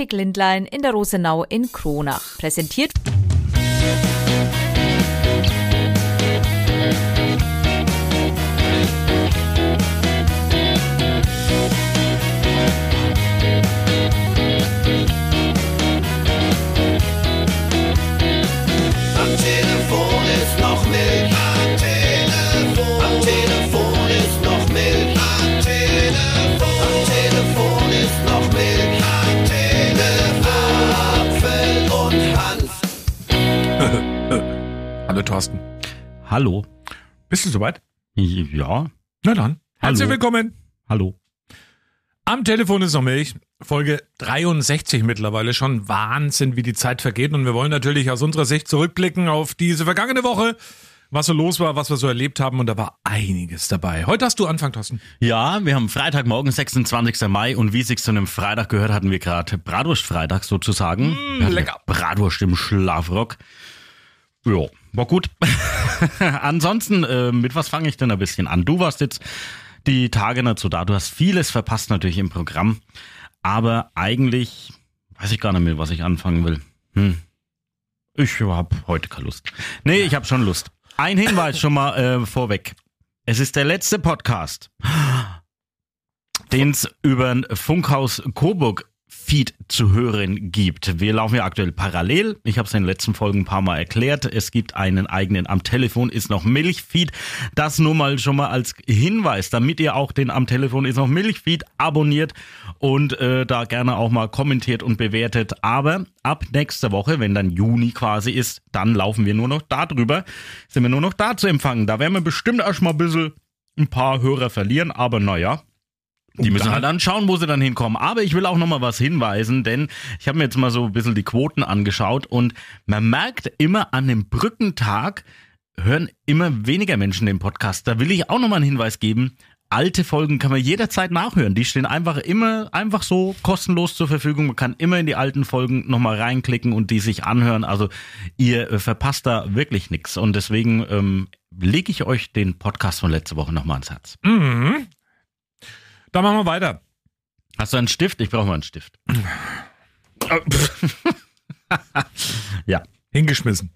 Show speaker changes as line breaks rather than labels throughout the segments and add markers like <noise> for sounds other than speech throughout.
Optik Lindlein in der Rosenau in Kronach. Präsentiert
Thorsten.
Hallo.
Bist du soweit?
Ja,
Na dann. Herzlich
Hallo.
willkommen.
hallo.
Am Telefon ist noch Milch. Folge 63 mittlerweile schon. Wahnsinn, wie die Zeit vergeht. Und wir wollen natürlich aus unserer Sicht zurückblicken auf diese vergangene Woche, was so los war, was wir so erlebt haben. Und da war einiges dabei. Heute hast du Anfang, Thorsten.
Ja, wir haben Freitagmorgen, 26. Mai und wie sich's zu einem Freitag gehört, hatten wir gerade Bratwurst-Freitag sozusagen. Hatten
lecker.
Bratwurst im Schlafrock. Ja, war gut. <laughs> Ansonsten, äh, mit was fange ich denn ein bisschen an? Du warst jetzt die Tage dazu da. Du hast vieles verpasst natürlich im Programm. Aber eigentlich weiß ich gar nicht mehr, was ich anfangen will. Hm. Ich habe heute keine Lust. Nee, ich habe schon Lust. Ein Hinweis schon mal äh, vorweg. Es ist der letzte Podcast, <gasps> den es über Funkhaus Coburg Feed zu hören gibt. Wir laufen ja aktuell parallel. Ich habe es in den letzten Folgen ein paar Mal erklärt. Es gibt einen eigenen am Telefon ist noch Milchfeed. Das nur mal schon mal als Hinweis, damit ihr auch den am Telefon ist noch Milchfeed abonniert und äh, da gerne auch mal kommentiert und bewertet. Aber ab nächster Woche, wenn dann Juni quasi ist, dann laufen wir nur noch da drüber. Sind wir nur noch da zu empfangen. Da werden wir bestimmt erstmal ein bisschen ein paar Hörer verlieren, aber naja, die müssen halt dann schauen, wo sie dann hinkommen. Aber ich will auch noch mal was hinweisen, denn ich habe mir jetzt mal so ein bisschen die Quoten angeschaut und man merkt immer an dem Brückentag hören immer weniger Menschen den Podcast. Da will ich auch noch mal einen Hinweis geben. Alte Folgen kann man jederzeit nachhören. Die stehen einfach immer einfach so kostenlos zur Verfügung. Man kann immer in die alten Folgen noch mal reinklicken und die sich anhören. Also ihr äh, verpasst da wirklich nichts. Und deswegen ähm, lege ich euch den Podcast von letzter Woche noch mal ans Herz.
Mhm. Dann machen wir weiter.
Hast du einen Stift? Ich brauche mal einen Stift. Ja.
Hingeschmissen.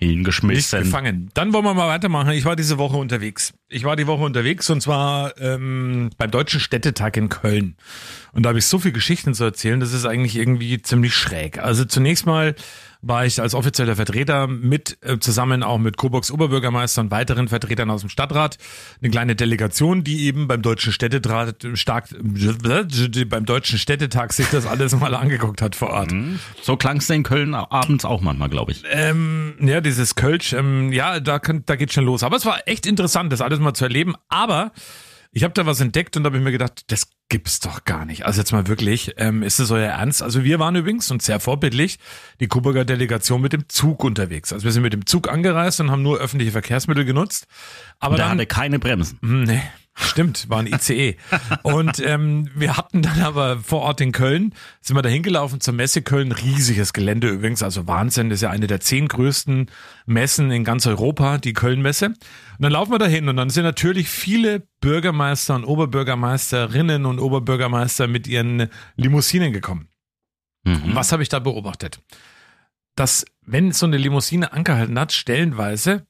Nicht
Hingeschmissen.
gefangen. Dann wollen wir mal weitermachen. Ich war diese Woche unterwegs. Ich war die Woche unterwegs und zwar ähm, beim Deutschen Städtetag in Köln. Und da habe ich so viele Geschichten zu erzählen, das ist eigentlich irgendwie ziemlich schräg. Also zunächst mal war ich als offizieller Vertreter mit, äh, zusammen auch mit Coburgs Oberbürgermeister und weiteren Vertretern aus dem Stadtrat, eine kleine Delegation, die eben beim Deutschen Städtetag, stark, beim Deutschen Städtetag sich das alles mal angeguckt hat vor Ort.
So klang's in Köln abends auch manchmal, glaube ich.
Ähm, ja, dieses Kölsch, ähm, ja, da, kann, da geht schon los. Aber es war echt interessant, das alles mal zu erleben. Aber ich habe da was entdeckt und da habe ich mir gedacht, das gibt's doch gar nicht. Also jetzt mal wirklich, ähm, ist es euer Ernst? Also wir waren übrigens und sehr vorbildlich die Coburger Delegation mit dem Zug unterwegs. Also wir sind mit dem Zug angereist und haben nur öffentliche Verkehrsmittel genutzt. Aber
Der
dann,
hatte keine Bremsen.
hm, Nee, stimmt, war ein ICE. Und ähm, wir hatten dann aber vor Ort in Köln, sind wir da hingelaufen zur Messe Köln, riesiges Gelände übrigens, also Wahnsinn, das ist ja eine der zehn größten Messen in ganz Europa, die Köln-Messe. Und dann laufen wir da hin und dann sind natürlich viele Bürgermeister und Oberbürgermeisterinnen und Oberbürgermeister mit ihren Limousinen gekommen.
Mhm.
Was habe ich da beobachtet? Dass, wenn so eine Limousine angehalten hat, stellenweise,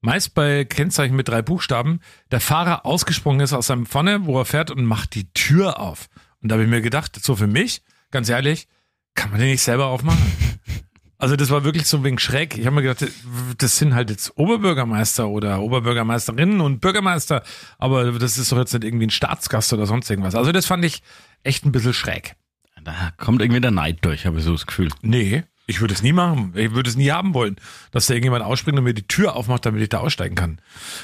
meist bei Kennzeichen mit drei Buchstaben, der Fahrer ausgesprungen ist aus seinem Pfanne, wo er fährt und macht die Tür auf. Und da habe ich mir gedacht, so für mich, ganz ehrlich, kann man den nicht selber aufmachen? <laughs> Also das war wirklich so ein wenig schräg. Ich habe mir gedacht, das sind halt jetzt Oberbürgermeister oder Oberbürgermeisterinnen und Bürgermeister, aber das ist doch jetzt nicht irgendwie ein Staatsgast oder sonst irgendwas. Also das fand ich echt ein bisschen schräg.
Da kommt irgendwie der Neid durch, habe ich so das Gefühl.
Nee, ich würde es nie machen. Ich würde es nie haben wollen, dass da irgendjemand ausspringt und mir die Tür aufmacht, damit ich da aussteigen kann.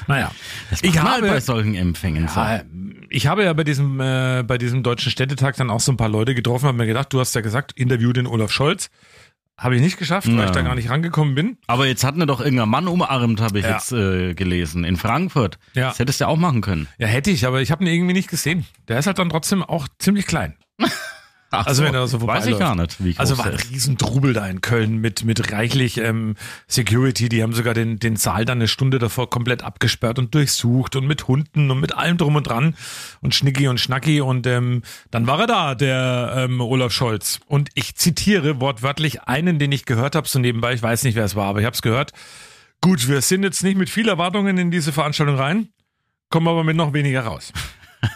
Naja,
Das
ich habe,
bei solchen Empfängen.
ja, ich habe ja bei diesem, äh, bei diesem Deutschen Städtetag dann auch so ein paar Leute getroffen, habe mir gedacht, du hast ja gesagt, interview den Olaf Scholz. Habe ich nicht geschafft, weil
Ja.
ich da gar nicht rangekommen bin.
Aber jetzt hat mir doch irgendein Mann umarmt, habe ich
Ja.
jetzt äh, gelesen, in Frankfurt.
Ja.
Das hättest du ja auch machen können.
Ja, hätte ich, aber ich habe ihn irgendwie nicht gesehen. Der ist halt dann trotzdem auch ziemlich klein. <laughs>
Ach
Also
so,
wenn er so
Weiß ich
vorbeiläuft.
gar nicht, wie groß
Also war ein. Riesentrubel da in Köln mit, mit reichlich ähm, Security. Die haben sogar den, den Saal dann eine Stunde davor komplett abgesperrt und durchsucht und mit Hunden und mit allem drum und dran und Schnicki und Schnacki. Und ähm, dann war er da, der ähm, Olaf Scholz. Und ich zitiere wortwörtlich einen, den ich gehört habe, so nebenbei. Ich weiß nicht, wer es war, aber ich habe es gehört. Gut, wir sind jetzt nicht mit viel Erwartungen in diese Veranstaltung rein, kommen aber mit noch weniger raus.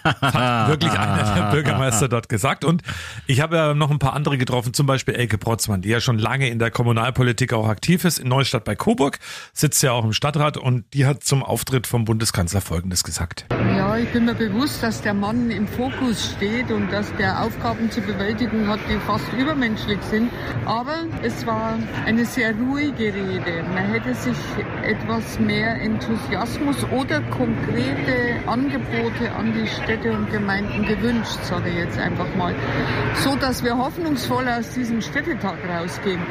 Das hat wirklich <laughs> einer der Bürgermeister dort gesagt. Und ich habe ja noch ein paar andere getroffen, zum Beispiel Elke Protzmann, die ja schon lange in der Kommunalpolitik auch aktiv ist, in Neustadt bei Coburg, sitzt ja auch im Stadtrat und die hat zum Auftritt vom Bundeskanzler Folgendes gesagt.
Ja, ich bin mir bewusst, dass der Mann im Fokus steht und dass der Aufgaben zu bewältigen hat, die fast übermenschlich sind. Aber es war eine sehr ruhige Rede. Man hätte sich etwas mehr Enthusiasmus oder konkrete Angebote an die Städte und Gemeinden gewünscht, sage ich jetzt einfach mal. So dass wir hoffnungsvoll aus diesem Städtetag rausgehen.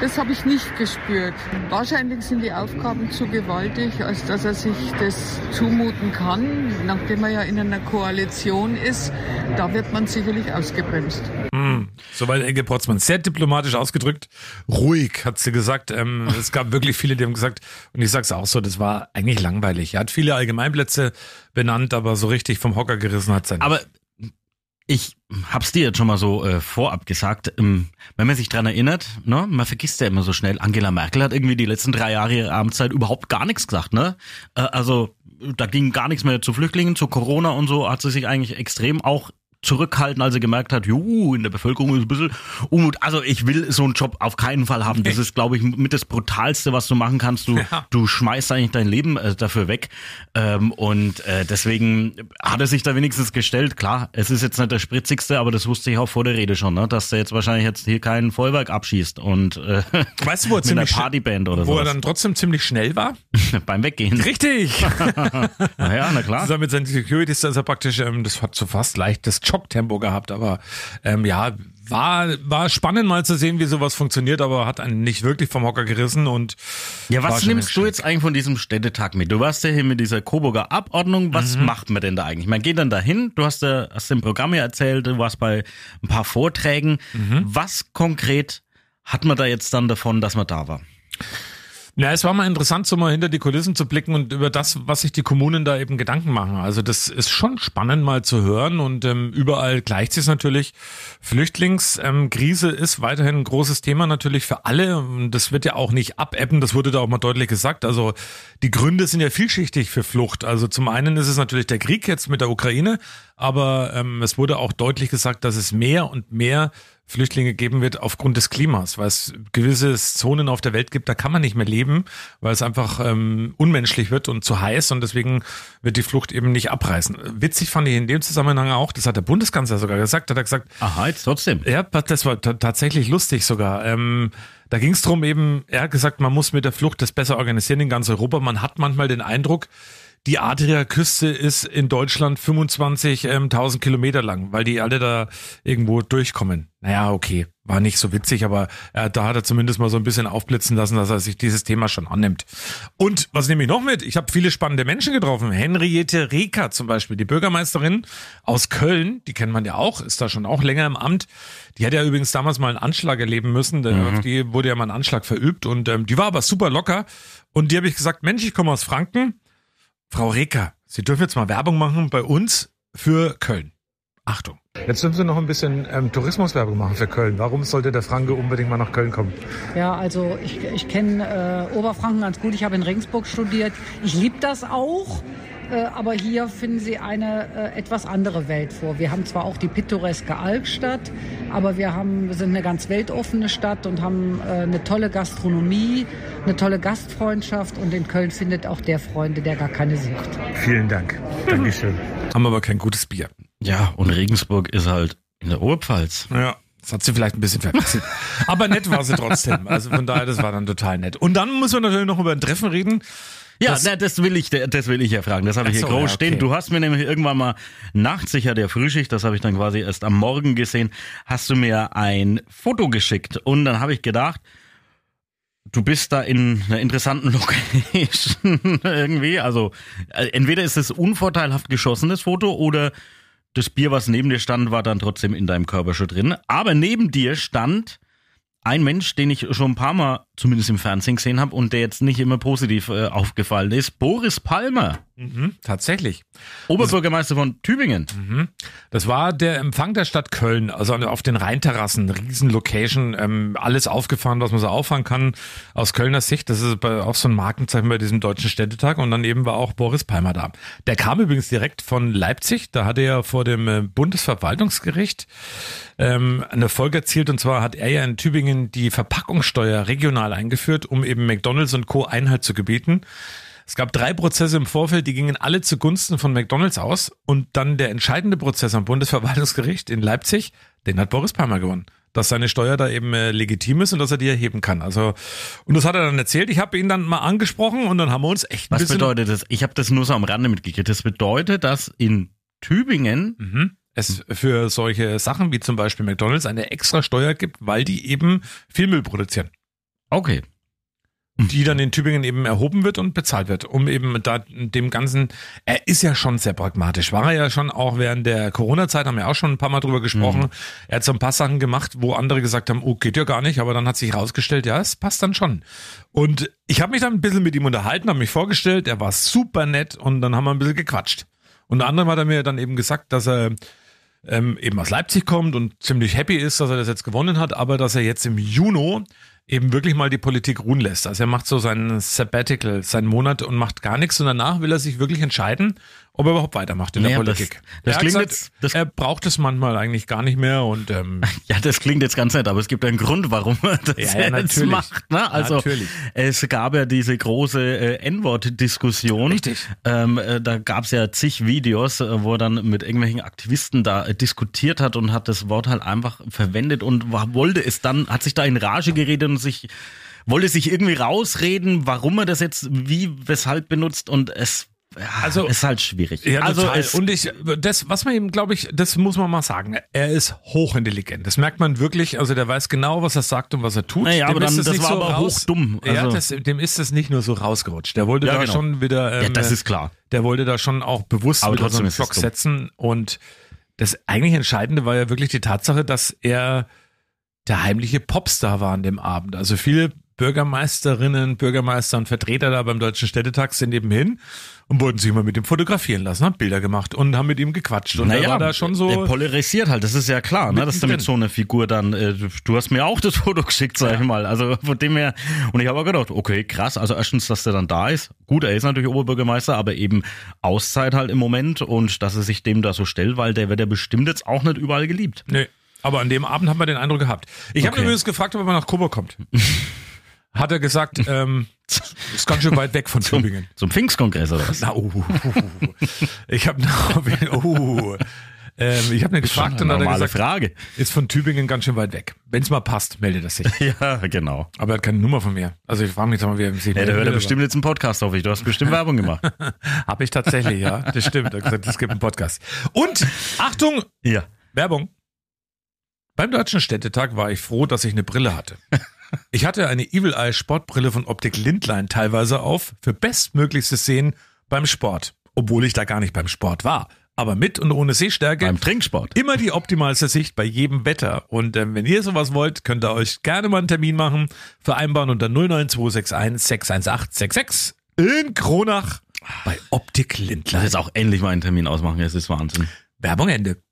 Das habe ich nicht gespürt. Wahrscheinlich sind die Aufgaben zu gewaltig, als dass er sich das zumuten kann, nachdem er ja in einer Koalition ist. Da wird man sicherlich ausgebremst.
Soweit Elke Protzmann. Sehr diplomatisch ausgedrückt. Ruhig, hat sie gesagt. Ähm, es gab wirklich viele, die haben gesagt, und ich sag's auch so, das war eigentlich langweilig. Er hat viele Allgemeinplätze benannt, aber so richtig vom Hocker gerissen hat sein.
Aber ich hab's dir jetzt schon mal so äh, vorab gesagt, ähm, wenn man sich dran erinnert, ne, man vergisst ja immer so schnell, Angela Merkel hat irgendwie die letzten drei Jahre ihrer Amtszeit überhaupt gar nichts gesagt, ne? Äh, also da ging gar nichts mehr zu Flüchtlingen, zu Corona und so, hat sie sich eigentlich extrem auch zurückhalten, als sie gemerkt hat, juhu, in der Bevölkerung ist ein bisschen Unmut. Also ich will so einen Job auf keinen Fall haben. Das ist, glaube ich, mit das Brutalste, was du machen kannst. Du,
Ja.
du schmeißt eigentlich dein Leben äh, dafür weg. Ähm, und äh, deswegen hat er sich da wenigstens gestellt. Klar, es ist jetzt nicht der spritzigste, aber das wusste ich auch vor der Rede schon, ne? dass der jetzt wahrscheinlich jetzt hier kein Feuerwerk abschießt und äh, <laughs>
weißt du, wo er
mit einer Partyband oder
wo er
so
dann trotzdem ziemlich schnell war? <laughs>
beim Weggehen.
Richtig! <laughs>
Naja, na klar.
Zusammen mit seinen Securities, er praktisch, ähm, das hat so fast leichtes Jogtempo gehabt, aber ähm, ja, war, war spannend mal zu sehen, wie sowas funktioniert, aber hat einen nicht wirklich vom Hocker gerissen und
Ja, was nimmst du jetzt eigentlich von diesem Städtetag mit? Du warst ja hier mit dieser Coburger Abordnung. Was
Mhm.
macht man denn da eigentlich? Man geht dann dahin, du hast, ja, hast im Programm ja erzählt, du warst bei ein paar Vorträgen.
Mhm.
Was konkret hat man da jetzt dann davon, dass man da war?
Ja, es war mal interessant, so mal hinter die Kulissen zu blicken und über das, was sich die Kommunen da eben Gedanken machen. Also das ist schon spannend mal zu hören und ähm, überall gleicht sich natürlich. Flüchtlingskrise ähm, ist weiterhin ein großes Thema natürlich für alle und das wird ja auch nicht abebben, das wurde da auch mal deutlich gesagt. Also die Gründe sind ja vielschichtig für Flucht. Also zum einen ist es natürlich der Krieg jetzt mit der Ukraine, aber ähm, es wurde auch deutlich gesagt, dass es mehr und mehr Flüchtlinge geben wird aufgrund des Klimas, weil es gewisse Zonen auf der Welt gibt, da kann man nicht mehr leben, weil es einfach ähm, unmenschlich wird und zu heiß und deswegen wird die Flucht eben nicht abreißen. Witzig fand ich in dem Zusammenhang auch, das hat der Bundeskanzler sogar gesagt, hat er gesagt,
Aha, jetzt trotzdem.
ja, das war ta- tatsächlich lustig sogar. Ähm, da ging es darum eben, er hat gesagt, man muss mit der Flucht das besser organisieren in ganz Europa. Man hat manchmal den Eindruck, die Adria-Küste ist in Deutschland 25.000 Kilometer lang, weil die alle da irgendwo durchkommen. Naja, okay, war nicht so witzig, aber äh, da hat er zumindest mal so ein bisschen aufblitzen lassen, dass er sich dieses Thema schon annimmt. Und was nehme ich noch mit? Ich habe viele spannende Menschen getroffen. Henriette Reker zum Beispiel, die Bürgermeisterin aus Köln, die kennt man ja auch, ist da schon auch länger im Amt. Die hat ja übrigens damals mal einen Anschlag erleben müssen. Der- Auf die wurde ja mal ein Anschlag verübt und ähm, die war aber super locker. Und die habe ich gesagt, Mensch, ich komme aus Franken. Frau Reker, Sie dürfen jetzt mal Werbung machen bei uns für Köln. Achtung. Jetzt dürfen Sie noch ein bisschen ähm, Tourismuswerbung machen für Köln. Warum sollte der Franke unbedingt mal nach Köln kommen?
Ja, also ich, ich kenne äh, Oberfranken ganz gut. Ich habe in Regensburg studiert. Ich liebe das auch. Äh, aber hier finden Sie eine äh, etwas andere Welt vor. Wir haben zwar auch die pittoreske Albstadt, aber wir, haben, wir sind eine ganz weltoffene Stadt und haben äh, eine tolle Gastronomie, eine tolle Gastfreundschaft und in Köln findet auch der Freunde, der gar keine sucht.
Vielen Dank. Dankeschön. <laughs> Haben aber kein gutes Bier.
Ja, und Regensburg ist halt in der Oberpfalz.
Ja. Das hat sie vielleicht ein bisschen verwechselt. <laughs> Aber nett war sie trotzdem. Also von daher, das war dann total nett. Und dann müssen wir natürlich noch über ein Treffen reden.
Ja,
Das-
das, das will ich, das will ich ja fragen. Das habe ich hier
so,
groß
ja,
stehen.
okay.
Du hast mir nämlich irgendwann mal nachts, sicher der Frühschicht, das habe ich dann quasi erst am Morgen gesehen, hast du mir ein Foto geschickt und dann habe ich gedacht, du bist da in einer interessanten <laughs> Location irgendwie. Also äh, entweder ist es unvorteilhaft geschossenes Foto oder das Bier, was neben dir stand, war dann trotzdem in deinem Körper schon drin. Aber neben dir stand ein Mensch, den ich schon ein paar Mal zumindest im Fernsehen gesehen habe und der jetzt nicht immer positiv äh, aufgefallen ist. Boris Palmer,
Mhm, tatsächlich.
Oberbürgermeister von Tübingen.
Das war der Empfang der Stadt Köln, also auf den Rheinterrassen, Riesenlocation, ähm, alles aufgefahren, was man so auffahren kann aus Kölner Sicht. Das ist bei, auch so ein Markenzeichen bei diesem Deutschen Städtetag und dann eben war auch Boris Palmer da. Der kam übrigens direkt von Leipzig, da hat er ja vor dem äh, Bundesverwaltungsgericht ähm, eine Folge erzielt und zwar hat er ja in Tübingen die Verpackungssteuer regional eingeführt, um eben McDonalds und Co. Einhalt zu gebieten. Es gab drei Prozesse im Vorfeld, die gingen alle zugunsten von McDonalds aus. Und dann der entscheidende Prozess am Bundesverwaltungsgericht in Leipzig, den hat Boris Palmer gewonnen. Dass seine Steuer da eben äh, legitim ist und dass er die erheben kann. Also, und das hat er dann erzählt. Ich habe ihn dann mal angesprochen und dann haben wir uns echt ein
Was
bisschen.
bedeutet das? Ich habe das nur so am Rande mitgekriegt. Das bedeutet, dass in Tübingen
Mhm. es für solche Sachen wie zum Beispiel McDonalds eine extra Steuer gibt, weil die eben viel Müll produzieren.
Okay.
die dann in Tübingen eben erhoben wird und bezahlt wird, um eben da dem Ganzen, er ist ja schon sehr pragmatisch, war er ja schon auch während der Corona-Zeit, haben wir auch schon ein paar Mal drüber gesprochen, er hat so ein paar Sachen gemacht, wo andere gesagt haben, oh, geht ja gar nicht, aber dann hat sich herausgestellt, ja, es passt dann schon. Und ich habe mich dann ein bisschen mit ihm unterhalten, habe mich vorgestellt, er war super nett und dann haben wir ein bisschen gequatscht. Unter anderem hat er mir dann eben gesagt, dass er ähm, eben aus Leipzig kommt und ziemlich happy ist, dass er das jetzt gewonnen hat, aber dass er jetzt im Juni eben wirklich mal die Politik ruhen lässt. Also er macht so sein Sabbatical, seinen Monat und macht gar nichts und danach will er sich wirklich entscheiden, ob er überhaupt weitermacht in
Naja,
der
das-
Politik.
das
er hat
klingt
gesagt,
jetzt- das-
er braucht es manchmal eigentlich gar nicht mehr und ähm, <laughs>
Ja, das klingt jetzt ganz nett, aber es gibt einen Grund, warum er das
Ja, ja,
jetzt macht. Ne? Also
Natürlich.
es gab ja diese große äh, N-Wort-Diskussion.
Richtig.
Ähm, äh, da gab es ja zig Videos, äh, wo er dann mit irgendwelchen Aktivisten da äh, diskutiert hat und hat das Wort halt einfach verwendet und war, wollte es dann, hat sich da in Rage geredet und sich wollte sich irgendwie rausreden, warum er das jetzt wie, weshalb benutzt und es
Also-
ist halt schwierig.
Ja,
also
und ich, das, was man ihm, glaube ich, das muss man mal sagen. Er ist hochintelligent. Das merkt man wirklich. Also der weiß genau, was er sagt und was er tut.
Naja,
Dem
aber
ist
dann- das
nicht
war
so
aber
raus,
hochdumm.
Ja,
Also-
das, dem ist es nicht nur so rausgerutscht. Der wollte
Ja,
da
genau.
schon wieder. Ähm,
ja, das ist klar.
der wollte da schon auch bewusst
Aber
so
trotzdem
einen Block setzen. Und das eigentlich Entscheidende war ja wirklich die Tatsache, dass er der heimliche Popstar war an dem Abend. Also viele Bürgermeisterinnen, Bürgermeister und Vertreter da beim Deutschen Städtetag sind eben hin und wollten sich mal mit ihm fotografieren lassen, haben Bilder gemacht und haben mit ihm gequatscht. Und er war da schon so.
Der polarisiert halt, das ist ja klar, ne, dass du mit so einer Figur dann, äh, du hast mir auch das Foto geschickt, sag ich mal. Also von dem her, und ich habe auch gedacht, okay, krass, also erstens, dass der dann da ist. Gut, er ist natürlich Oberbürgermeister, aber eben Auszeit halt im Moment und dass er sich dem da so stellt, weil der wird ja bestimmt jetzt auch nicht überall geliebt.
Nee, aber an dem Abend haben wir den Eindruck gehabt. Ich habe
Okay.
übrigens gefragt, ob er mal nach Coburg kommt. <laughs> Hat er gesagt, ähm, ist ganz schön weit weg von Tübingen.
Zum Pfingstkongress oder was?
Na, uh, ich habe uh, ähm, ich habe ihn gefragt und
Eine
hat er gesagt,
Frage.
ist von Tübingen ganz schön weit weg. Wenn es mal passt, meldet er sich. <laughs>
Ja, genau.
Aber er hat keine Nummer von mir. Also ich frage mich jetzt mal, wie er sich
Ja, der hört ja bestimmt jetzt einen Podcast, hoffe ich. Du hast bestimmt Werbung gemacht. <laughs>
Habe ich tatsächlich, ja. Das stimmt. Er hat gesagt, es gibt einen Podcast. Und Achtung,
Ja.
Werbung. Beim Deutschen Städtetag war ich froh, dass ich eine Brille hatte. Ich hatte eine Evil Eye Sportbrille von Optik Lindlein teilweise auf für bestmöglichstes Sehen beim Sport, obwohl ich da gar nicht beim Sport war. Aber mit und ohne Sehstärke
Beim Trinksport.
immer die optimalste Sicht bei jedem Wetter. Und ähm, wenn ihr sowas wollt, könnt ihr euch gerne mal einen Termin machen. Vereinbaren unter 09261 618 66 in Kronach bei Optik Lindlein.
jetzt auch endlich mal einen Termin ausmachen, es ist Wahnsinn.
Werbung Ende.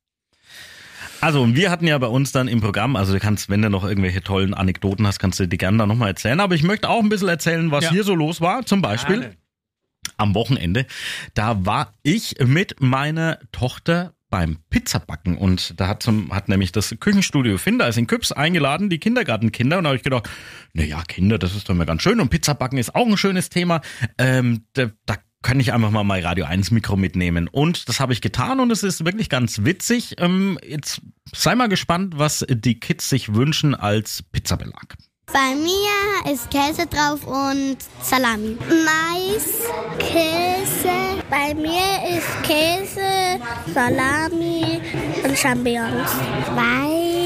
Also, und wir hatten ja bei uns dann im Programm, also du kannst, wenn du noch irgendwelche tollen Anekdoten hast, kannst du die gerne da nochmal erzählen. Aber ich möchte auch ein bisschen erzählen, was
Ja.
hier so los war. Zum Beispiel
Gerne.
am Wochenende. Da war ich mit meiner Tochter beim Pizzabacken und da hat, zum, hat nämlich das Küchenstudio Finder ist in Küps eingeladen, die Kindergartenkinder und da habe ich gedacht, na ja, Kinder, das ist doch mal ganz schön und Pizzabacken ist auch ein schönes Thema. Ähm, da, da kann ich einfach mal mein Radio 1 Mikro mitnehmen und das habe ich getan und es ist wirklich ganz witzig. Ähm, jetzt sei mal gespannt, was die Kids sich wünschen als Pizzabelag.
Bei mir ist Käse drauf und Salami. Mais, Käse. Bei mir ist Käse, Salami und Champignons.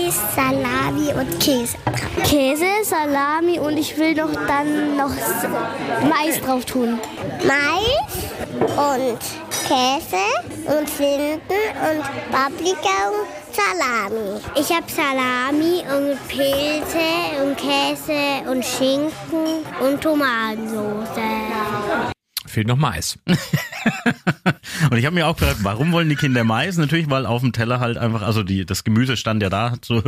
Mais, Salami und Käse. Käse, Salami und ich will noch dann noch Mais drauf tun. Mais und Käse, und Schinken und Paprika und Salami. Ich habe Salami und Pilze und Käse und Schinken und Tomatensauce.
Fehlt noch Mais. <laughs>
Und ich habe mir auch gefragt, warum wollen die Kinder Mais? Natürlich, weil auf dem Teller halt einfach, also die, das Gemüse stand ja da zu,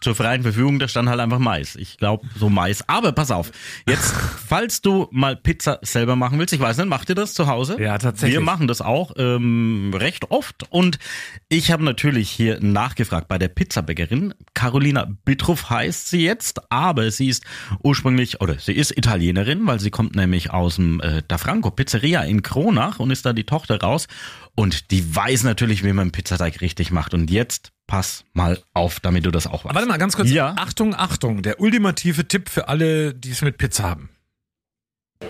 zur freien Verfügung, da stand halt einfach Mais. Ich glaube, so Mais. Aber pass auf, jetzt, <laughs> falls du mal Pizza selber machen willst, ich weiß nicht, macht ihr das zu Hause?
Ja, tatsächlich.
Wir machen das auch ähm, recht oft. Und ich habe natürlich hier nachgefragt bei der Pizzabäckerin. Carolina Bittruff heißt sie jetzt, aber sie ist ursprünglich, oder sie ist Italienerin, weil sie kommt nämlich aus dem äh, Da Franco Pizzeria in Kronach und ist da die Tochter raus. Und die weiß natürlich, wie man Pizzateig richtig macht. Und jetzt pass mal auf, damit du das auch weißt.
Warte mal ganz kurz.
Ja.
Achtung, Achtung. Der ultimative Tipp für alle, die es mit Pizza haben.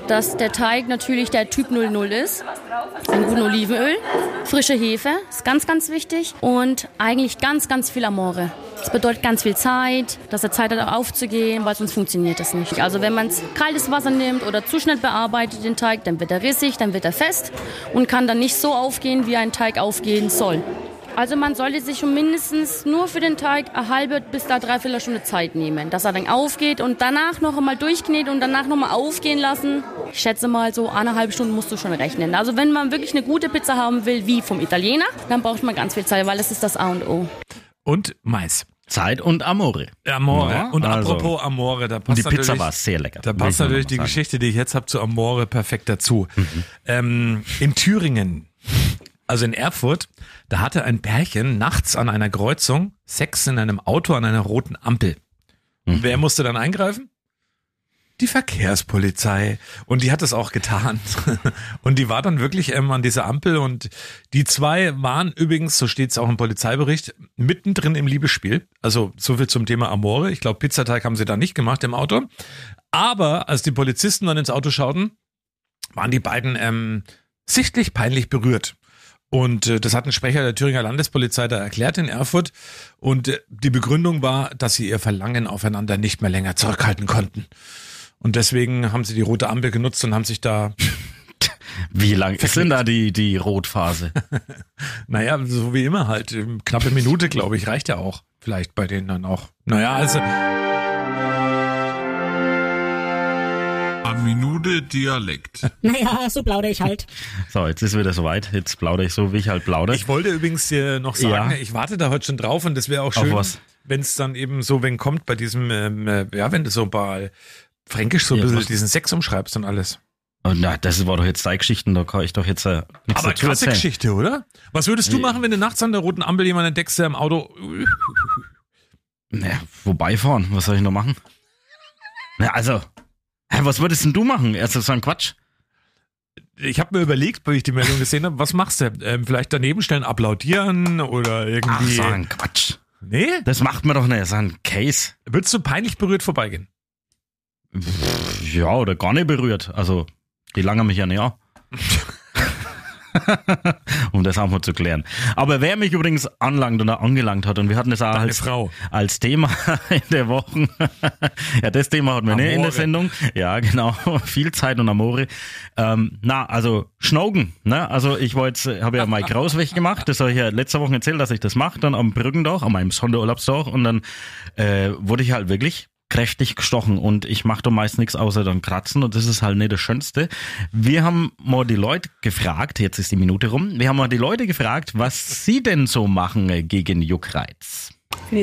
Dass der Teig natürlich der Typ 00 ist. Ein guten Olivenöl, frische Hefe, ist ganz, ganz wichtig. Und eigentlich ganz, ganz viel Amore. Das bedeutet ganz viel Zeit, dass er Zeit hat aufzugehen, weil sonst funktioniert das nicht. Also wenn man kaltes Wasser nimmt oder zu schnell bearbeitet den Teig, dann wird er rissig, dann wird er fest und kann dann nicht so aufgehen, wie ein Teig aufgehen soll. Also man sollte sich schon mindestens nur für den Teig eine halbe bis da dreiviertel Stunde Zeit nehmen, dass er dann aufgeht und danach noch einmal durchkneten und danach noch mal aufgehen lassen. Ich schätze mal so eineinhalb Stunden musst du schon rechnen. Also wenn man wirklich eine gute Pizza haben will, wie vom Italiener, dann braucht man ganz viel Zeit, weil das ist das A und O.
Und Mais.
Zeit und Amore.
Amore.
Ja,
und
also.
apropos Amore, da passt
Und die Pizza
natürlich-
war sehr lecker.
Da passt natürlich die
sagen.
Geschichte, die ich jetzt habe, zu Amore perfekt dazu. Ähm, in Thüringen, also in Erfurt, da hatte ein Pärchen nachts an einer Kreuzung Sex in einem Auto an einer roten Ampel. Und wer musste dann eingreifen? Die Verkehrspolizei. Und die hat es auch getan. <laughs> Und die war dann wirklich ähm, an dieser Ampel und die zwei waren übrigens, so steht es auch im Polizeibericht, mittendrin im Liebesspiel. Also so viel zum Thema Amore. Ich glaube, Pizzateig haben sie da nicht gemacht im Auto. Aber als die Polizisten dann ins Auto schauten, waren die beiden ähm, sichtlich peinlich berührt. Und äh, das hat ein Sprecher der Thüringer Landespolizei da erklärt in Erfurt. Und äh, die Begründung war, dass sie ihr Verlangen aufeinander nicht mehr länger zurückhalten konnten. Und deswegen haben sie die rote Ampel genutzt und haben sich da, <laughs>
Wie lang ist denn da die, die Rotphase? <laughs>
naja, so wie immer halt, knappe Minute, glaube ich, reicht ja auch. Vielleicht bei denen dann auch. Naja, also,
Minute Dialekt. <laughs>
Naja, so plaudere ich halt.
So, jetzt ist wieder soweit. Jetzt plaudere ich so, wie ich halt plaudere.
ich wollte übrigens äh, noch sagen,
Ja.
ich warte da heute schon drauf und das wäre auch schön, wenn es dann eben so, wenn kommt bei diesem, ähm, äh, ja, wenn du so bei Fränkisch so ein
Ja,
bisschen diesen Sex umschreibst und alles.
Oh, na, das war doch jetzt deine Geschichten, da kann ich doch jetzt äh, nichts
Aber
dazu
krasse
erzählen.
Geschichte, oder? Was würdest du machen, wenn du nachts an der roten Ampel jemanden entdeckst, der im Auto.
Naja, vorbeifahren, was soll ich noch machen? Na, also, hä, was würdest denn du machen? Erst so ein Quatsch.
Ich habe mir überlegt, weil ich die Meldung gesehen habe, was machst du? Ähm, vielleicht daneben stellen, applaudieren oder
Ach,
irgendwie.
so ein Quatsch.
nee?
Das macht man doch nicht, so ein Case.
Würdest du peinlich berührt vorbeigehen?
Ja, oder gar nicht berührt. Also, die lange mich ja an. <laughs> <laughs> um das auch mal zu klären. Aber wer mich übrigens anlangt oder angelangt hat, und wir hatten es auch als,
Frau.
als Thema <laughs> in der Woche. ja, das Thema hatten wir nicht in
Amore.
der Sendung. Ja, genau. <laughs> Viel Zeit und Amore. Ähm, na, also Schnogen. Ne? Also ich war jetzt, habe ja Mike Kraus weggemacht. Das habe ich ja letzte Woche erzählt, dass ich das mache. Dann am Brückendach, an meinem Sonderurlaubstag. Und dann äh, wurde ich halt wirklich kräftig gestochen und ich mache da meist nichts außer dann kratzen und das ist halt nicht das Schönste. Wir haben mal die Leute gefragt, jetzt ist die Minute rum, wir haben mal die Leute gefragt, was sie denn so machen gegen Juckreiz.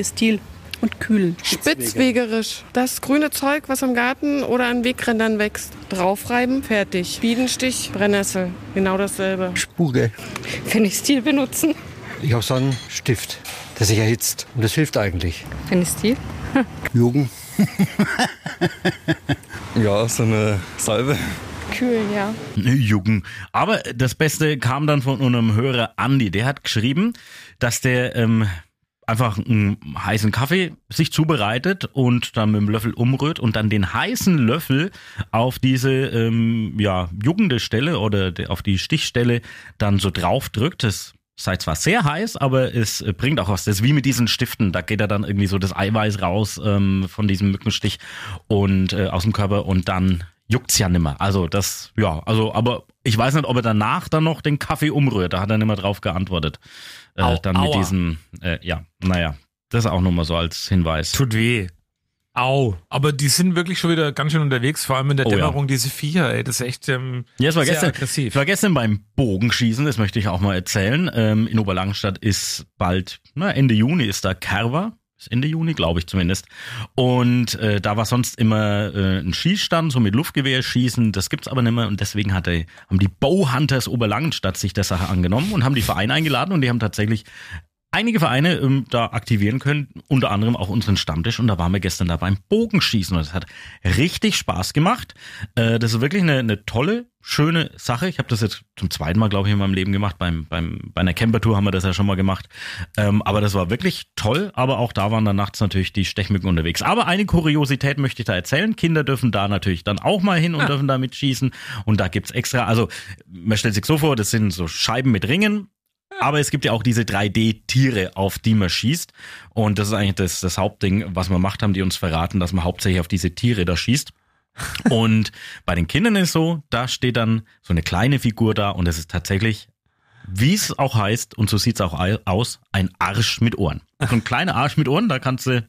Stil und kühl.
Spitzwegerisch. Das grüne Zeug, was am Garten oder an Wegrändern wächst. Draufreiben, fertig. Bienenstich, Brennnessel. Genau dasselbe.
Spuge.
Fenistil benutzen.
Ich habe so einen Stift, der sich erhitzt. Und das hilft eigentlich.
Fenistil?
Jugend. <laughs>
Ja, so eine Salbe.
Kühlen, ja.
Jugend. Aber das Beste kam dann von unserem Hörer Andi. Der hat geschrieben, dass der ähm, einfach einen heißen Kaffee sich zubereitet und dann mit dem Löffel umrührt und dann den heißen Löffel auf diese ähm, ja, juckende Stelle oder de- auf die Stichstelle dann so drauf drückt. Das sei zwar sehr heiß, aber es äh, bringt auch was. Das ist wie mit diesen Stiften. Da geht er dann irgendwie so das Eiweiß raus ähm, von diesem Mückenstich und äh, aus dem Körper und dann juckt's ja nimmer. Also das, ja, also, aber ich weiß nicht, ob er danach dann noch den Kaffee umrührt. Da hat er nimmer drauf geantwortet. Äh,
Au,
dann mit
aua.
diesem, äh, ja, naja, das auch nochmal so als Hinweis.
Tut weh. Au. Aber die sind wirklich schon wieder ganz schön unterwegs, vor allem in der
Oh ja.
Dämmerung, diese Viecher, ey. Das ist echt ähm,
Ja, es war
sehr
gestern,
aggressiv.
ich war gestern beim Bogenschießen, das möchte ich auch mal erzählen. Ähm, in Oberlangstadt ist bald, na, Ende Juni ist da Kerwa. Ist Ende Juni, glaube ich zumindest. Und äh, da war sonst immer äh, ein Schießstand, so mit Luftgewehrschießen. Das gibt's aber nicht mehr. Und deswegen hatte, haben die Bowhunters Oberlangenstadt sich der Sache angenommen und haben die Vereine eingeladen und die haben tatsächlich einige Vereine ähm, da aktivieren können, unter anderem auch unseren Stammtisch. Und da waren wir gestern da beim Bogenschießen und das hat richtig Spaß gemacht. Äh, das ist wirklich eine, eine tolle, schöne Sache. Ich habe das jetzt zum zweiten Mal, glaube ich, in meinem Leben gemacht. Beim, beim, bei einer Campertour haben wir das ja schon mal gemacht. Ähm, aber das war wirklich toll. Aber auch da waren dann nachts natürlich die Stechmücken unterwegs. Aber eine Kuriosität möchte ich da erzählen. Kinder dürfen da natürlich dann auch mal hin und dürfen da mitschießen. Und da gibt's extra, also man stellt sich so vor, das sind so Scheiben mit Ringen. Aber es gibt ja auch diese 3D-Tiere, auf die man schießt. Und das ist eigentlich das, das Hauptding, was wir macht haben, die uns verraten, dass man hauptsächlich auf diese Tiere da schießt. <laughs> Und bei den Kindern ist so, da steht dann so eine kleine Figur da und es ist tatsächlich, wie es auch heißt, und so sieht's auch ei- aus, ein Arsch mit Ohren. So ein kleiner Arsch mit Ohren, da kannst du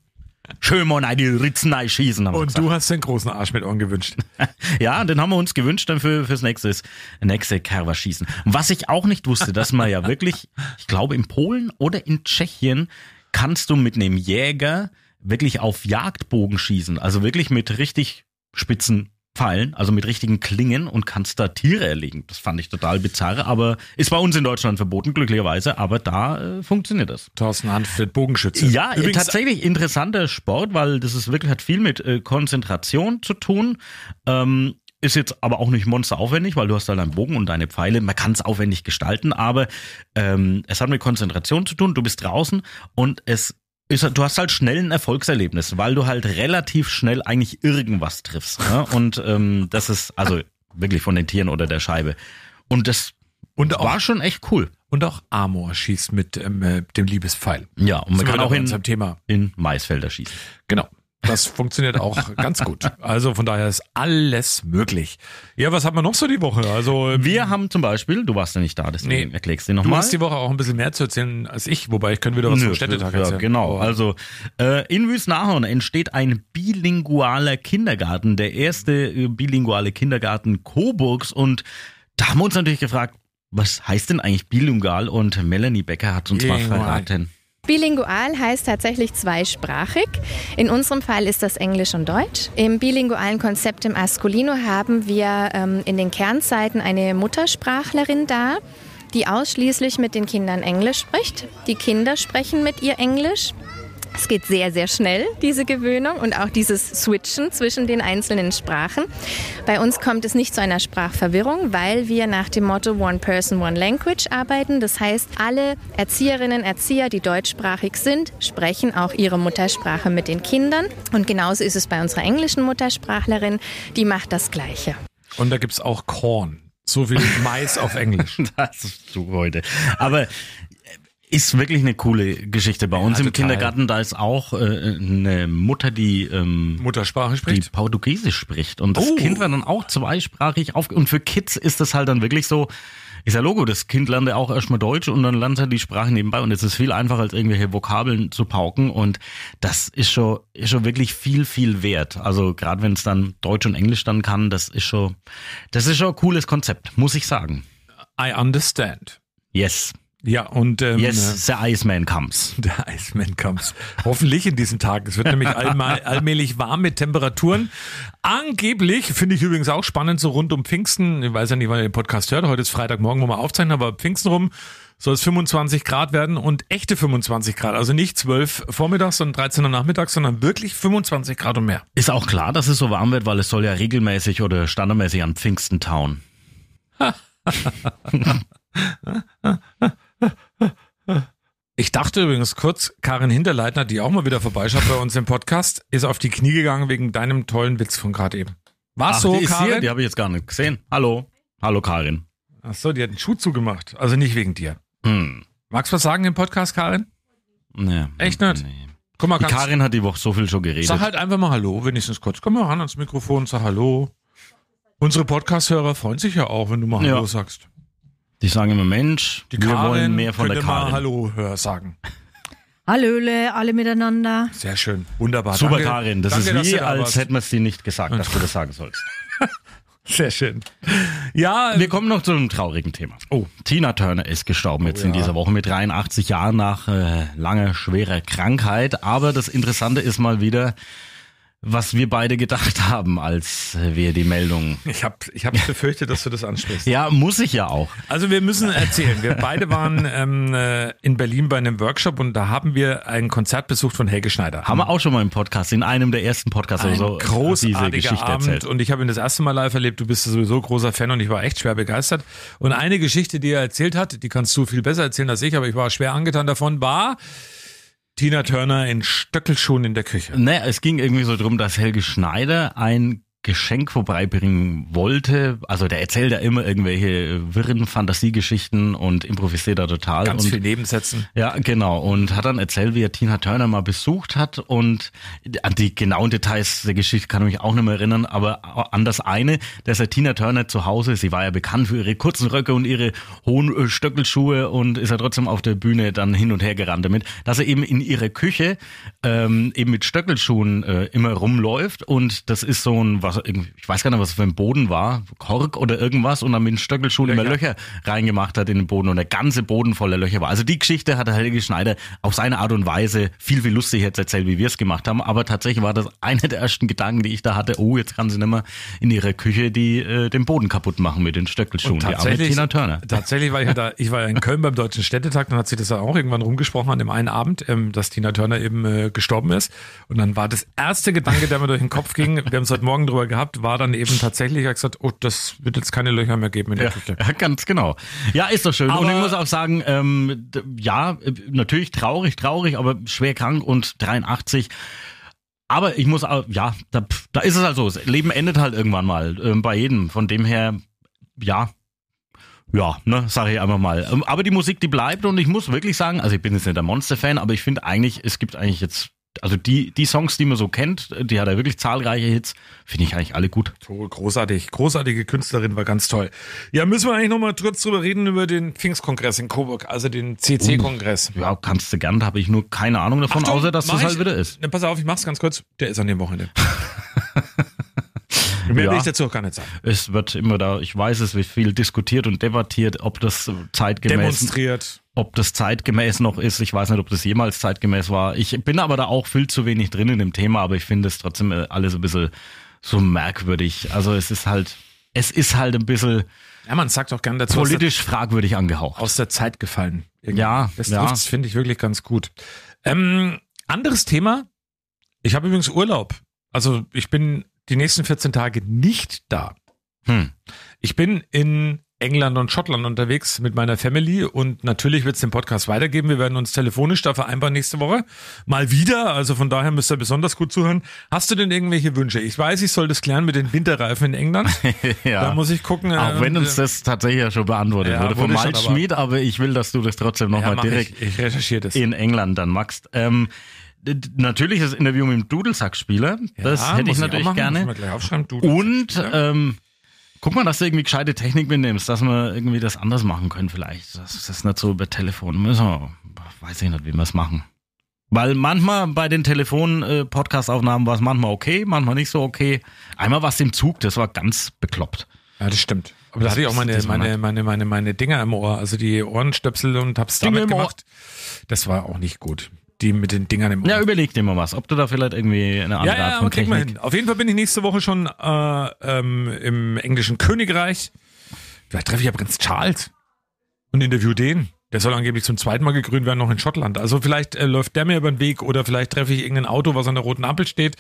schön mal in die Ritzen schießen.
Und
gesagt.
du hast den großen Arsch mit Ohren gewünscht. <laughs>
Ja, den haben wir uns gewünscht dann für, fürs nächste, nächste Kerwa-Schießen. Und was ich auch nicht wusste, dass man ja <laughs> wirklich, ich glaube in Polen oder in Tschechien kannst du mit einem Jäger wirklich auf Jagdbogen schießen. Also wirklich mit richtig spitzen Pfeilen, also mit richtigen Klingen und kannst da Tiere erlegen. Das fand ich total bizarr, aber ist bei uns in Deutschland verboten, glücklicherweise, aber da äh, funktioniert das.
Thorsten Hanfeld, Bogenschütze.
Ja,
Übrigens,
tatsächlich interessanter Sport, weil das ist wirklich, hat viel mit äh, Konzentration zu tun. Ähm, ist jetzt aber auch nicht monsteraufwendig, weil du hast halt einen Bogen und deine Pfeile. Man kann es aufwendig gestalten, aber ähm, es hat mit Konzentration zu tun. Du bist draußen und es ist, du hast halt schnell ein Erfolgserlebnis, weil du halt relativ schnell eigentlich irgendwas triffst. Ne? Und ähm, das ist also wirklich von den Tieren oder der Scheibe. Und das
Und auch-
war schon echt cool.
Und auch Amor schießt mit ähm, äh, dem Liebespfeil.
Ja, und man kann auch in, in Maisfelder schießen.
Genau. Das funktioniert auch ganz gut. Also von daher ist alles möglich. Ja, was hat man noch so die Woche? Also
Wir haben zum Beispiel, du warst ja nicht da, deswegen
Nee.
erklärst du
du
nochmal.
hast die Woche auch ein bisschen mehr zu erzählen als ich, wobei ich könnte wieder was
Nö,
vom Städtetag
ja,
erzählen.
genau.
Aber-
Also äh, in Wüstenahorn entsteht ein bilingualer Kindergarten, der erste äh, bilinguale Kindergarten Coburgs. Und da haben wir uns natürlich gefragt, was heißt denn eigentlich bilingual? Und Melanie Becker hat uns mal verraten.
Bilingual heißt tatsächlich zweisprachig. In unserem Fall ist das Englisch und Deutsch. Im bilingualen Konzept im Ascolino haben wir ähm, in den Kernzeiten eine Muttersprachlerin da, die ausschließlich mit den Kindern Englisch spricht. Die Kinder sprechen mit ihr Englisch. Es geht sehr, sehr schnell, diese Gewöhnung und auch dieses Switchen zwischen den einzelnen Sprachen. Bei uns kommt es nicht zu einer Sprachverwirrung, weil wir nach dem Motto One Person, One Language arbeiten. Das heißt, alle Erzieherinnen, Erzieher, die deutschsprachig sind, sprechen auch ihre Muttersprache mit den Kindern. Und genauso ist es bei unserer englischen Muttersprachlerin. Die macht das Gleiche.
Und da gibt's auch Korn. So viel <laughs> Mais auf Englisch.
Das ist du heute. Aber ist wirklich eine coole Geschichte. Bei uns im
total.
Kindergarten, da ist auch äh, eine Mutter, die ähm,
Muttersprache
die
spricht.
Portugiesisch spricht. Und das
Oh.
Kind wird dann auch zweisprachig auf. Und für Kids ist das halt dann wirklich so. Ist ja Logo, das Kind lernt ja auch erstmal Deutsch und dann lernt er die Sprache nebenbei und es ist viel einfacher, als irgendwelche Vokabeln zu pauken und das ist schon, ist schon wirklich viel, viel wert. Also gerade wenn es dann Deutsch und Englisch dann kann, das ist schon, das ist schon ein cooles Konzept, muss ich sagen.
I understand.
Yes.
Ja, und ähm,
Yes, the Iceman comes. <laughs>
Der Iceman comes. Hoffentlich in diesen Tagen. Es wird nämlich allmal, <laughs> allmählich warm mit Temperaturen. Angeblich, finde ich übrigens auch spannend, so rund um Pfingsten. Ich weiß ja nicht, wann ihr den Podcast hört. Heute ist Freitagmorgen, wo wir aufzeichnen, aber Pfingsten rum soll es 25 Grad werden und echte 25 Grad. Also nicht 12 vormittags und 13 Uhr nachmittags, sondern wirklich 25 Grad und mehr.
Ist auch klar, dass es so warm wird, weil es soll ja regelmäßig oder standardmäßig an Pfingsten tauen. <laughs>
Ich dachte übrigens kurz, Karin Hinterleitner, die auch mal wieder vorbeischaut bei uns im Podcast, ist auf die Knie gegangen wegen deinem tollen Witz von gerade eben. War so,
die
Karin?
hier, die habe ich jetzt gar nicht gesehen. Hallo. Hallo Karin.
Ach so, die hat einen Schuh zugemacht. Also nicht wegen dir.
Hm.
Magst du was sagen im Podcast, Karin?
Nee.
Echt nicht?
Nee.
Guck mal,
Die Karin hat die Woche so viel schon geredet.
sag halt einfach mal Hallo, wenigstens kurz. Komm mal ran ans Mikrofon, sag Hallo. Unsere Podcast-Hörer freuen sich ja auch, wenn du mal
Ja.
Hallo sagst.
Die sagen immer, Mensch,
Die
wir
Karin
wollen mehr von der
könnte mal
Karin.
Hallo hör sagen.
Hallöle, alle miteinander.
Sehr schön. Wunderbar.
Super,
Danke.
Karin. Das
Danke,
ist wie,
da
als hätten wir es dir nicht gesagt, dass du das sagen sollst. <laughs>
Sehr schön. Ja,
Wir kommen noch zu einem traurigen Thema. Oh, Tina Turner ist gestorben jetzt in
ja.
dieser Woche mit 83 Jahren nach äh, langer, schwerer Krankheit. Aber das Interessante ist mal wieder, was wir beide gedacht <laughs> haben, als äh, wir die Meldung...
ich habe ich hab befürchtet, dass du das ansprichst.
Ja, muss ich ja auch.
Also wir müssen erzählen, wir beide waren ähm, äh, in Berlin bei einem Workshop und da haben wir ein Konzert besucht von Helge Schneider.
Haben wir auch schon mal im Podcast, in einem der ersten Podcasts
Ein
oder so, diese
großartiger
Geschichte
Abend
erzählt.
und ich habe ihn das erste Mal live erlebt. Du bist sowieso großer Fan und ich war echt schwer begeistert. Und eine Geschichte, die er erzählt hat, die kannst du viel besser erzählen als ich, aber ich war schwer angetan davon, war Tina Turner in Stöckelschuhen in der Küche.
Naja, es ging irgendwie so drum, dass Helge Schneider ein Geschenk vorbeibringen wollte. Also der erzählt ja immer irgendwelche wirren Fantasiegeschichten und improvisiert da total.
Ganz
und
viel Nebensätzen.
Ja, genau. Und hat dann erzählt, wie er Tina Turner mal besucht hat. Und an die genauen Details der Geschichte kann ich mich auch nicht mehr erinnern. Aber an das eine, dass er Tina Turner zu Hause, sie war ja bekannt für ihre kurzen Röcke und ihre hohen äh, Stöckelschuhe und ist ja trotzdem auf der Bühne dann hin und her gerannt damit, dass er eben in ihrer Küche ähm, eben mit Stöckelschuhen äh, immer rumläuft. Und das ist so ein, was ich weiß gar nicht, was es für ein Boden war, Kork oder irgendwas. Und dann mit den Stöckelschuhen immer Löcher reingemacht hat in den Boden und der ganze Boden voller Löcher war. Also die Geschichte hat der Helge Schneider auf seine Art und Weise viel, viel lustig jetzt erzählt, wie wir es gemacht haben. Aber tatsächlich war das einer der ersten Gedanken, die ich da hatte. Oh, jetzt kann sie nicht mehr in ihrer Küche die äh, den Boden kaputt machen mit den Stöckelschuhen.
Und
Die arme
tatsächlich,
Tina Turner. <laughs>
tatsächlich war ich ja da, ich war ja in Köln beim Deutschen Städtetag, dann hat sich das ja auch irgendwann rumgesprochen an dem einen Abend, ähm, dass Tina Turner eben äh, gestorben ist. Und dann war das erste Gedanke, der mir durch den Kopf ging, wir haben es heute Morgen drüber gehabt, war dann eben tatsächlich, ich hab gesagt, oh, das wird jetzt keine Löcher mehr geben in der
Ja,
Küche.
ja, <laughs> ganz genau. Ja, ist doch schön. und
Aber-
ich muss auch sagen, ähm, ja, äh, natürlich traurig, traurig, aber schwer krank und 83. Aber ich muss auch, ja, da, da ist es halt so. Das Leben endet halt irgendwann mal ähm, bei jedem. Von dem her, ja, ja, ne, sage ich einfach mal. Ähm, Aber die Musik, die bleibt und ich muss wirklich sagen, also ich bin jetzt nicht der Monster-Fan, aber ich finde eigentlich, es gibt eigentlich jetzt, also die, die Songs, die man so kennt, die hat er wirklich zahlreiche Hits, finde ich eigentlich alle gut.
Großartig, großartige Künstlerin, war ganz toll. Ja, müssen wir eigentlich nochmal kurz drüber reden über den Pfingstkongress in Coburg, also den CC-Kongress.
Ja, kannst du gern, habe ich nur keine Ahnung davon,
Achtung,
außer dass das halt
ich-
wieder ist.
Na, pass auf, ich mach's ganz kurz. Der ist an dem Wochenende. <laughs> Mehr
Ja.
will ich dazu auch gar nicht sagen.
Es wird immer da, ich weiß, es wird viel diskutiert und debattiert, ob das zeitgemäß,
Demonstriert.
Ob das zeitgemäß noch ist. Ich weiß nicht, ob das jemals zeitgemäß war. Ich bin aber da auch viel zu wenig drin in dem Thema, aber ich finde es trotzdem äh, alles ein bisschen so merkwürdig. Also es ist halt, es ist halt ein bisschen
Ja, man sagt auch gern dazu.
politisch fragwürdig angehaucht.
aus der Zeit gefallen. Irgendwie.
Ja,
das
ja.
finde ich wirklich ganz gut. Ähm, anderes Thema. Ich habe übrigens Urlaub. Also ich bin die nächsten 14 Tage nicht da.
Hm.
Ich bin in England und Schottland unterwegs mit meiner Family und natürlich wird es den Podcast weitergeben. Wir werden uns telefonisch da vereinbaren nächste Woche. Mal wieder, also von daher müsst ihr besonders gut zuhören. Hast du denn irgendwelche Wünsche? Ich weiß, ich soll das klären mit den Winterreifen in England. <laughs>
ja.
Da muss ich gucken.
Auch
äh,
wenn uns das tatsächlich ja schon beantwortet
Ja,
wurde von Malt
aber-
Schmid, aber ich will, dass du das trotzdem
ja,
nochmal
mach
direkt
ich, ich recherchiere das.
in England dann magst. Ähm, natürlich das Interview mit dem Dudelsack-Spieler, das
Ja,
hätte
muss
ich natürlich gerne. Und ähm, guck mal, dass du irgendwie gescheite Technik mitnimmst, dass wir irgendwie das anders machen können vielleicht. Das ist nicht so über Telefon. Müssen wir, weiß ich nicht, wie wir es machen. Weil manchmal bei den Telefon-Podcast-Aufnahmen war es manchmal okay, manchmal nicht so okay. Einmal war es im Zug, das war ganz bekloppt.
Ja, das stimmt. Aber da hatte ich auch meine,
war
meine, meine, meine, meine Dinger im Ohr, also die Ohrenstöpsel und hab's
Dinge
damit gemacht. Das war auch nicht gut. Die mit den Dingern im Ohr.
Ja, überleg dir mal was, ob du da vielleicht irgendwie eine andere
ja,
Art
ja,
von Technik...
hin. Auf jeden Fall bin ich nächste Woche schon äh, ähm, im englischen Königreich. Vielleicht treffe ich ja Prinz Charles und interview den. Der soll angeblich zum zweiten Mal gekrönt werden, noch in Schottland. Also vielleicht äh, läuft der mir über den Weg oder vielleicht treffe ich irgendein Auto, was an der roten Ampel steht.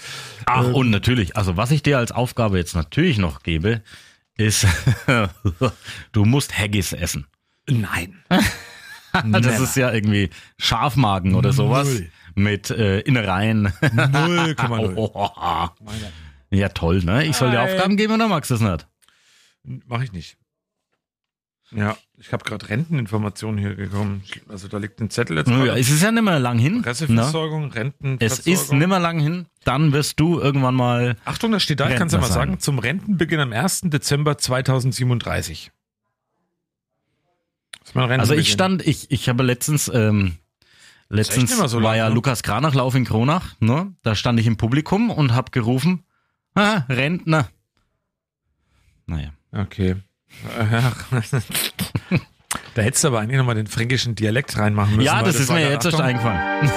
Ach,
Ähm,
und natürlich, also was ich dir als Aufgabe jetzt natürlich noch gebe, ist, <laughs> du musst Haggis essen.
Nein. <laughs> <laughs>
Das ist ja irgendwie Schafmagen oder sowas.
Null.
Mit äh, Innereien.
0,0. <laughs>
ja, toll, ne? Ich soll dir. Aufgaben geben oder magst du es nicht?
Mach ich nicht. Ja, ich habe gerade Renteninformationen hier gekommen. Also da liegt ein Zettel jetzt.
Ja, es ist ja nicht mehr lang hin.
Presseversorgung,
ne?
Rentenversorgung.
Es ist nicht mehr lang hin. Dann wirst du irgendwann mal.
Achtung, da steht da, ich kann es ja mal sagen, zum Rentenbeginn am 1. Dezember 2037. Das
Also ich stand, ich, ich habe letztens, ähm, letztens
so
war
lang,
ja
ne?
Lukas Kranachlauf in Kronach, ne? Da stand ich im Publikum und habe gerufen, ah, Rentner. Naja.
Okay. <laughs> Da hättest du aber eigentlich nochmal den fränkischen Dialekt reinmachen müssen.
Ja,
weil
das ist
war
mir jetzt erst eingefallen.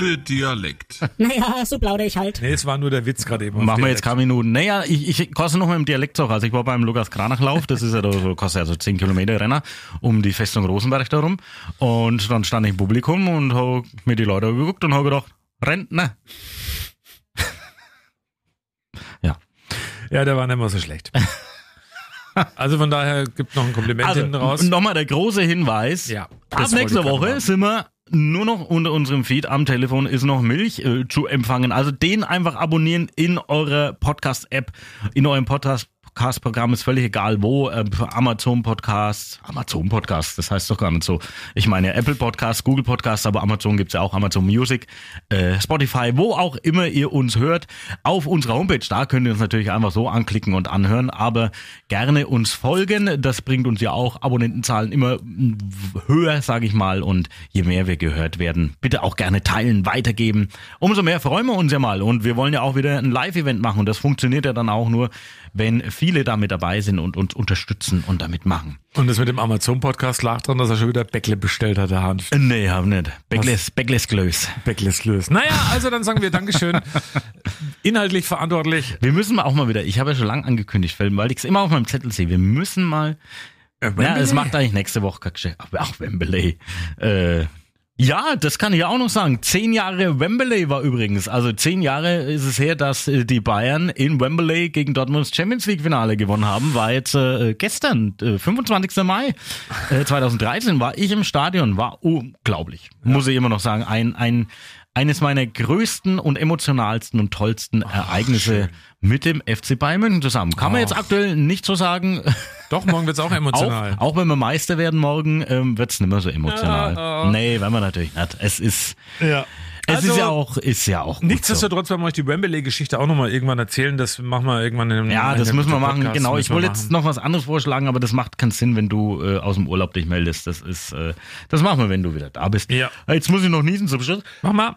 Dialekt. <laughs>
Naja, so plaudere ich halt.
Nee, es war nur der Witz gerade eben.
Machen wir
Dialekt.
jetzt keine Minuten. Naja, ich, ich koste noch mal im Dialektzug. Also ich war beim Lukas Kranachlauf, das ist ja da so, kostet ja so 10 Kilometer Renner um die Festung Rosenberg darum. Und dann stand ich im Publikum und habe mir die Leute geguckt und habe gedacht, Rentner. <laughs>
Ja, der war nicht mal so schlecht. <laughs> Also von daher gibt noch ein Kompliment
Also
hinten raus.
nochmal der große Hinweis.
Ja,
Ab nächster Woche sind wir nur noch unter unserem Feed am Telefon ist noch Milch äh, zu empfangen. Also den einfach abonnieren in eurer Podcast-App, in eurem Podcast. Podcast-Programm ist völlig egal wo, äh, für Amazon Podcast, Amazon Podcast, das heißt doch gar nicht so. Ich meine Apple Podcast, Google Podcast, aber Amazon gibt's ja auch, Amazon Music, äh, Spotify, wo auch immer ihr uns hört. Auf unserer Homepage, da könnt ihr uns natürlich einfach so anklicken und anhören, aber gerne uns folgen, das bringt uns ja auch Abonnentenzahlen immer mm, höher, sage ich mal, und je mehr wir gehört werden, bitte auch gerne teilen, weitergeben. Umso mehr freuen wir uns ja mal und wir wollen ja auch wieder ein Live-Event machen und das funktioniert ja dann auch nur, wenn viele da mit dabei sind und uns unterstützen und damit machen.
Und das mit dem Amazon-Podcast lag dran, dass er schon wieder Bäckle bestellt hat, der Hanf.
Nee, hab nicht. Beckles, Beckles Glös.
Beckles Glös. Naja, also dann sagen wir Dankeschön. <laughs> Inhaltlich verantwortlich.
Wir müssen mal auch mal wieder, ich habe ja schon lange angekündigt, weil ich es immer auf meinem Zettel sehe, wir müssen mal, ja,
Wembley?
es macht eigentlich nächste Woche ach, Wembley. Äh, ja, das kann ich auch noch sagen. Zehn Jahre Wembley war übrigens. Also zehn Jahre ist es her, dass äh, die Bayern in Wembley gegen Dortmunds Champions League Finale gewonnen haben. War jetzt äh, gestern, äh, 25. Mai äh, 2013, war ich im Stadion. War unglaublich. Muss ich immer noch sagen. Ein, ein, eines meiner größten und emotionalsten und tollsten Ereignisse mit dem FC Bayern München zusammen. Kann man
Ach.
jetzt aktuell nicht so sagen. <laughs>
Doch, morgen wird's auch emotional.
Auch, auch wenn wir Meister werden morgen, ähm, wird's nicht mehr so emotional.
Ja, oh.
Nee, werden wir natürlich nicht. Es ist,
Ja.
Es
Also,
ist ja auch, ist ja auch. gut so.
Nichtsdestotrotz werden wir euch die Wembley-Geschichte auch nochmal irgendwann erzählen. Das machen wir irgendwann in einem
Ja, das müssen wir machen.
Podcast
Genau. Ich wollte jetzt noch was anderes vorschlagen, aber das macht keinen Sinn, wenn du äh, aus dem Urlaub dich meldest. Das ist, äh, das machen wir, wenn du wieder da bist.
Ja.
Jetzt muss ich noch niesen zum Schluss.
Mach mal.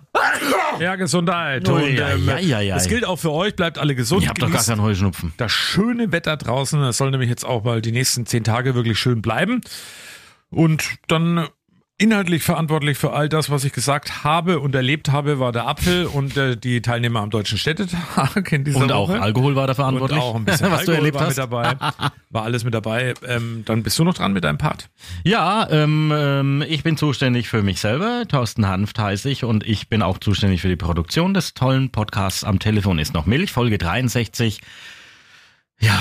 Ja, Gesundheit.
Oh,
Und,
ja,
ähm,
ja, ja, ja.
Das gilt auch für euch. Bleibt alle gesund.
Ich hab doch gar keinen Heuschnupfen.
Das schöne Wetter draußen. Das soll nämlich jetzt auch mal die nächsten zehn Tage wirklich schön bleiben. Und dann inhaltlich verantwortlich für all das, was ich gesagt habe und erlebt habe, war der Apfel und äh, die Teilnehmer am Deutschen Städtetag in dieser
Und auch
Woche.
Alkohol war da verantwortlich.
Und auch ein bisschen <laughs>
was du
Alkohol
erlebt
war
hast.
mit dabei. War alles mit dabei. Ähm, dann bist du noch dran mit deinem Part.
Ja, ähm, ähm, ich bin zuständig für mich selber. Thorsten Hanft heiße ich und ich bin auch zuständig für die Produktion des tollen Podcasts. Am Telefon ist noch Milch, Folge 63. Ja,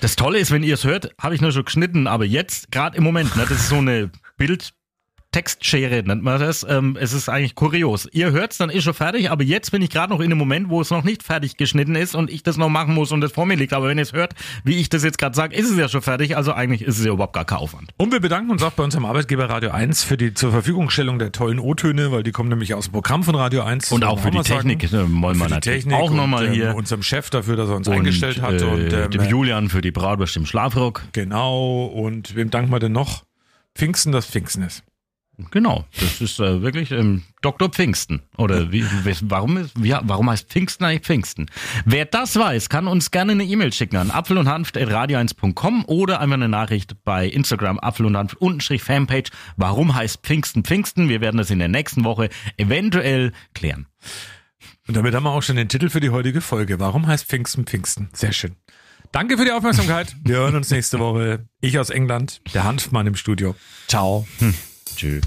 das Tolle ist, wenn ihr es hört, habe ich nur schon geschnitten, aber jetzt, gerade im Moment, ne, das ist so eine Bild- Textschere nennt man das. Ähm, es ist eigentlich kurios. Ihr hört's, dann ist schon fertig, aber jetzt bin ich gerade noch in einem Moment, wo es noch nicht fertig geschnitten ist und ich das noch machen muss und das vor mir liegt. Aber wenn ihr es hört, wie ich das jetzt gerade sage, ist es ja schon fertig. Also eigentlich ist es ja überhaupt gar kein Aufwand.
Und wir bedanken uns auch bei unserem Arbeitgeber Radio 1 für die zur Verfügungstellung der tollen O-Töne, weil die kommen nämlich aus dem Programm von Radio 1.
Und auch für die. Technik, äh, wollen wir natürlich
Technik
auch nochmal
und,
hier.
Ähm, unserem Chef dafür, dass er uns
Und,
eingestellt hat.
äh,
und ähm,
dem Julian für die Bratwurst im Schlafrock.
Genau. Und wem danken wir denn noch? Pfingsten, das Pfingsten ist.
Genau, das ist äh, wirklich ähm, Dr. Pfingsten. Oder wie, warum, ist, wie, warum heißt Pfingsten eigentlich Pfingsten? Wer das weiß, kann uns gerne eine E-Mail schicken an apfel und hanft.radio1.com oder einfach eine Nachricht bei Instagram apfel und hanft Fanpage. Warum heißt Pfingsten Pfingsten? Wir werden das in der nächsten Woche eventuell klären.
Und damit haben wir auch schon den Titel für die heutige Folge. Warum heißt Pfingsten Pfingsten? Sehr schön. Danke für die Aufmerksamkeit. Wir hören uns nächste Woche. Ich aus England, der Hanfmann im Studio. Ciao.
Tschüss.